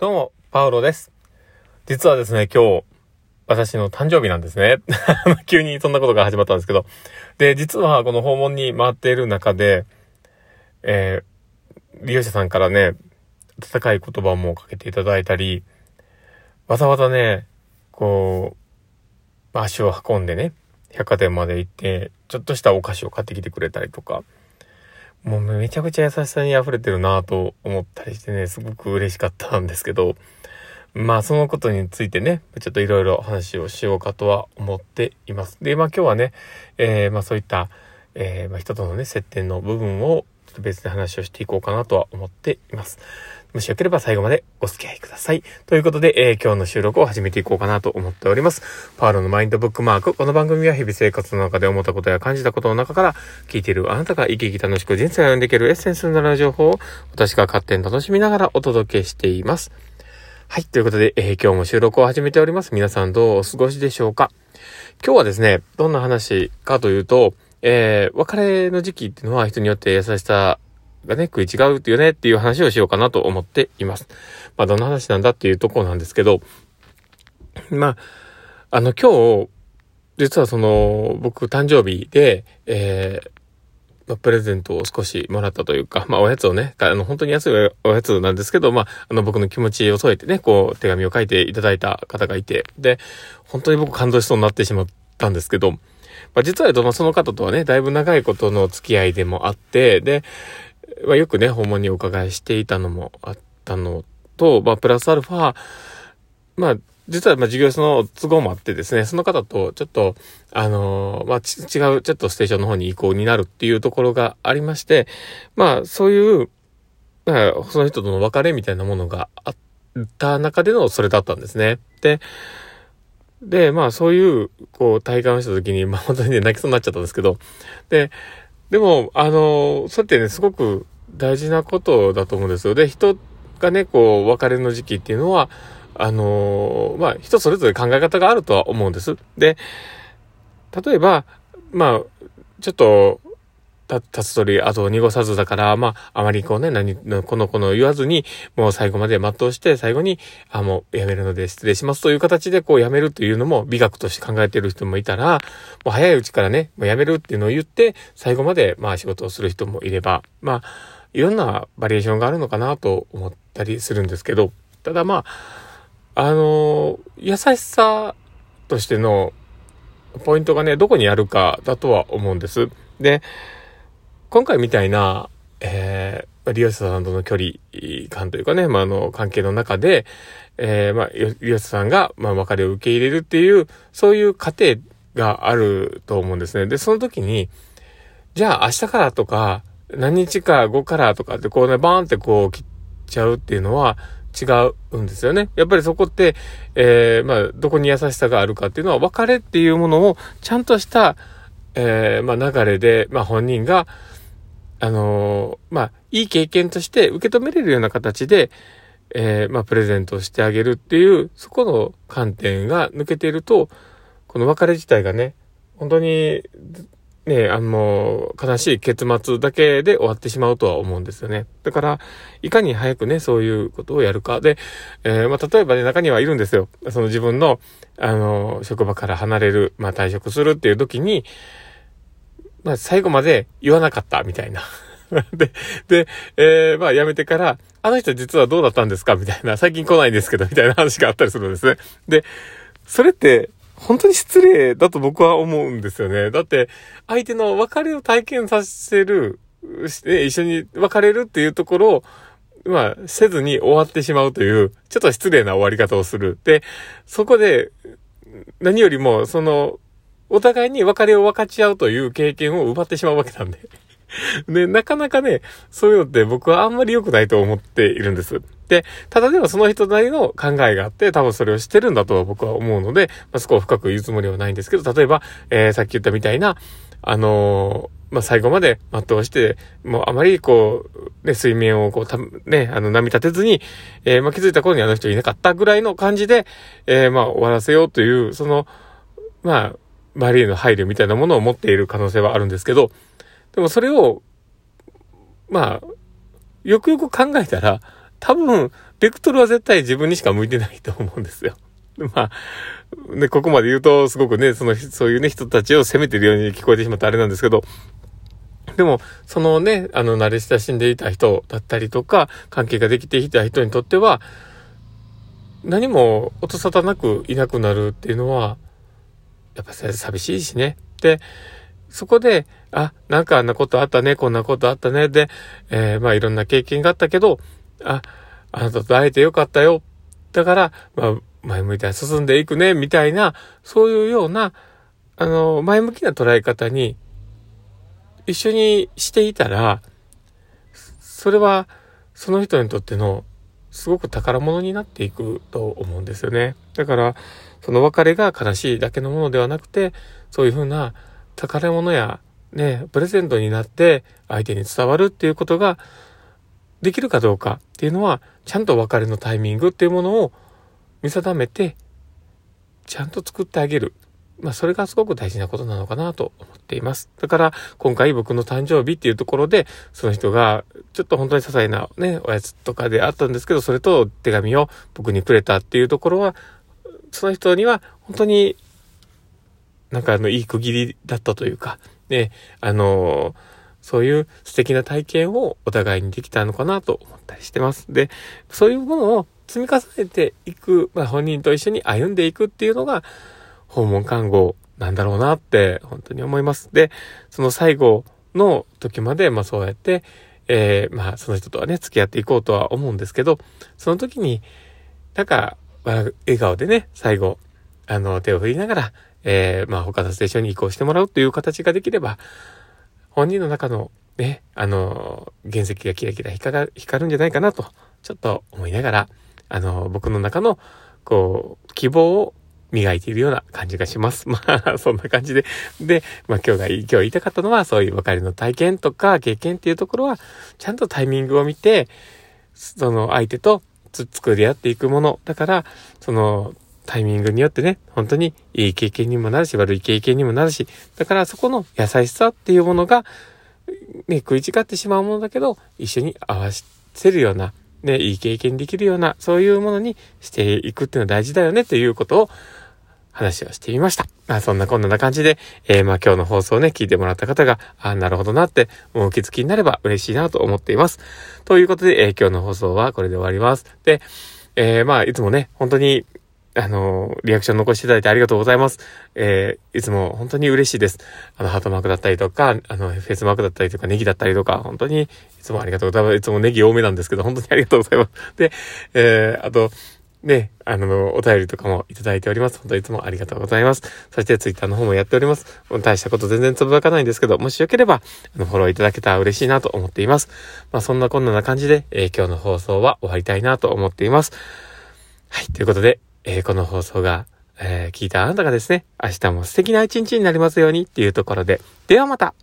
どうも、パウロです。実はですね、今日、私の誕生日なんですね。急にそんなことが始まったんですけど。で、実はこの訪問に回っている中で、えー、利用者さんからね、温かい言葉もかけていただいたり、わざわざね、こう、足を運んでね、百貨店まで行って、ちょっとしたお菓子を買ってきてくれたりとか、もうめちゃくちゃ優しさに溢れてるなと思ったりしてね、すごく嬉しかったんですけど、まあそのことについてね、ちょっといろいろ話をしようかとは思っています。で、まあ今日はね、えー、まあそういった、えー、まあ人とのね、接点の部分をちょっと別で話をしていこうかなとは思っています。もしよければ最後までお付き合いください。ということで、えー今日の収録を始めていこうかなと思っております。パールのマインドブックマーク。この番組は日々生活の中で思ったことや感じたことの中から、聞いているあなたが生き生き楽しく人生を歩んでいけるエッセンスにな情報を、私が勝手に楽しみながらお届けしています。はい。ということで、えー今日も収録を始めております。皆さんどうお過ごしでしょうか？今日はですね、どんな話かというと、えー別れの時期っていうのは人によって優しさがね、食い違うっていうねっていう話をしようかなと思っています。まあ、どんな話なんだっていうとこなんですけど、まあ、あの、今日、実はその、僕誕生日で、えープレゼントを少しもらったというか、まあ、おやつをね、あの、本当に安いおやつなんですけど、まあ、あの、僕の気持ちを添えてね、こう、手紙を書いていただいた方がいて、で、本当に僕感動しそうになってしまったんですけど、まあ、実は、その方とはね、だいぶ長いことの付き合いでもあって、で、まあ、よくね、訪問にお伺いしていたのもあったのと、まあ、プラスアルファ、まあ、実は、まあ、事業所の都合もあってですね、その方と、ちょっと、あのーまあ、違う、ちょっとステーションの方に移行になるっていうところがありまして、まあ、そういう、まあ、その人との別れみたいなものがあった中でのそれだったんですね。で、で、まあ、そういう、こう、体感をした時に、まあ、本当にね、泣きそうになっちゃったんですけど、で、でも、あの、そうやってね、すごく大事なことだと思うんですよ。で、人がね、こう、別れの時期っていうのは、あの、まあ、人それぞれ考え方があるとは思うんです。で、例えば、まあ、ちょっと、た、立つ鳥、あと濁さずだから、まあ、あまりこうね、何、この子の言わずに、もう最後まで全うして、最後に、あ、もうやめるので失礼しますという形でこうやめるっていうのも美学として考えている人もいたら、もう早いうちからね、もうやめるっていうのを言って、最後までまあ仕事をする人もいれば、まあ、いろんなバリエーションがあるのかなと思ったりするんですけど、ただまあ、あの優しさとしてのポイントがね、どこにあるかだとは思うんです。で、今回みたいな、えー、利用者さんとの距離感というかね、まあ、あの、関係の中で、えー、まあ、利用者さんが、ま、別れを受け入れるっていう、そういう過程があると思うんですね。で、その時に、じゃあ明日からとか、何日か後からとかってこうね、バーンってこう切っちゃうっていうのは違うんですよね。やっぱりそこって、えー、まあ、どこに優しさがあるかっていうのは、別れっていうものをちゃんとした、えー、まあ、流れで、まあ、本人が、あのーまあ、いい経験として受け止めれるような形で、えーまあ、プレゼントしてあげるっていう、そこの観点が抜けていると、この別れ自体がね、本当に、ね、あの、悲しい結末だけで終わってしまうとは思うんですよね。だから、いかに早くね、そういうことをやるか。で、えーまあ、例えばね、中にはいるんですよ。その自分の、あの、職場から離れる、まあ、退職するっていう時に、まあ、最後まで言わなかった、みたいな。で、で、えー、まあ、辞めてから、あの人実はどうだったんですか？みたいな、最近来ないんですけど、みたいな話があったりするんですね。で、それって、本当に失礼だと僕は思うんですよね。だって、相手の別れを体験させる、して一緒に別れるっていうところを、まあ、せずに終わってしまうという、ちょっと失礼な終わり方をする。で、そこで、何よりも、その、お互いに別れを分かち合うという経験を奪ってしまうわけなんで。で、なかなかね、そういうのって僕はあんまり良くないと思っているんです。で、ただでもその人なりの考えがあって、多分それをしてるんだと僕は思うので、まあ、そこを深く言うつもりはないんですけど、例えば、えー、さっき言ったみたいな、あのーまあ、最後まで全うして、もうあまりこう、ね、水面をこう、た、ね、あの、波立てずに、えー、まあ、気づいた頃にあの人いなかったぐらいの感じで、えー、まあ、終わらせようという、その、まあ、周りへの配慮みたいなものを持っている可能性はあるんですけど、でもそれを、まあ、よくよく考えたら、多分、ベクトルは絶対自分にしか向いてないと思うんですよ。まあ、ね、ここまで言うと、すごくね、その、そういうね、人たちを責めてるように聞こえてしまってあれなんですけど、でも、そのね、あの、慣れ親しんでいた人だったりとか、関係ができていた人にとっては、何も音沙汰なくいなくなるっていうのは、やっぱ寂しいしね。で、そこで、あ、なんかあんなことあったね、こんなことあったね、で、えー、まあいろんな経験があったけど、あ、あなたと会えてよかったよ。だから、まあ、前向いて進んでいくね、みたいな、そういうような、あの、前向きな捉え方に、一緒にしていたら、それは、その人にとっての、すごく宝物になっていくと思うんですよね。だから、その別れが悲しいだけのものではなくて、そういうふうな宝物や、ね、プレゼントになって相手に伝わるっていうことができるかどうかっていうのは、ちゃんと別れのタイミングっていうものを見定めて、ちゃんと作ってあげる。まあ、それがすごく大事なことなのかなと思っています。だから、今回僕の誕生日っていうところで、その人が、ちょっと本当に些細なね、おやつとかであったんですけど、それと手紙を僕にくれたっていうところは、その人には本当になんかあの、いい区切りだったというか、ね、あのそういう素敵な体験をお互いにできたのかなと思ったりしてます。で、そういうものを積み重ねていく、まあ本人と一緒に歩んでいくっていうのが、訪問看護なんだろうなって本当に思います。で、その最後の時まで、まあそうやって、えー、まあその人とはね、付き合っていこうとは思うんですけど、その時に、なんか、笑顔でね、最後、あの、手を振りながら、えー、まあ、他のステーションに移行してもらうという形ができれば、本人の中のね、あの、原石がキラキラ光るんじゃないかなと、ちょっと思いながら、あの、僕の中の、こう、希望を磨いているような感じがします。まあ、そんな感じで。で、まあ今日が、今日言いたかったのは、そういう別れの体験とか経験っていうところは、ちゃんとタイミングを見て、その相手とつ作り合っていくもの。だから、その、タイミングによってね、本当にいい経験にもなるし、悪い経験にもなるし、だからそこの優しさっていうものが、ね、食い違ってしまうものだけど、一緒に合わせるような、ね、いい経験できるような、そういうものにしていくっていうのは大事だよねっていうことを話をしてみました。まあそんなこんな感じで、えー、まあ今日の放送をね、聞いてもらった方が、あなるほどなって、もうお気づきになれば嬉しいなと思っています。ということで、えー、今日の放送はこれで終わります。で、えー、まあいつもね、本当にあの、リアクション残していただいてありがとうございます。えー、いつも本当に嬉しいです。あの、ハートマークだったりとか、あの、フェイスマークだったりとか、ネギだったりとか、本当にいつもありがとうございます。いつもネギ多めなんですけど、本当にありがとうございます。で、えー、あと、ね、あの、お便りとかもいただいております。本当にいつもありがとうございます。そしてツイッターの方もやっております。大したこと全然つぶやかないんですけど、もしよければ、あの、フォローいただけたら嬉しいなと思っています。まあ、そんなこんなな感じで、えー、今日の放送は終わりたいなと思っています。はい、ということで、えー、この放送が、えー、聞いたあなたがですね、明日も素敵な一日になりますようにっていうところで、ではまた。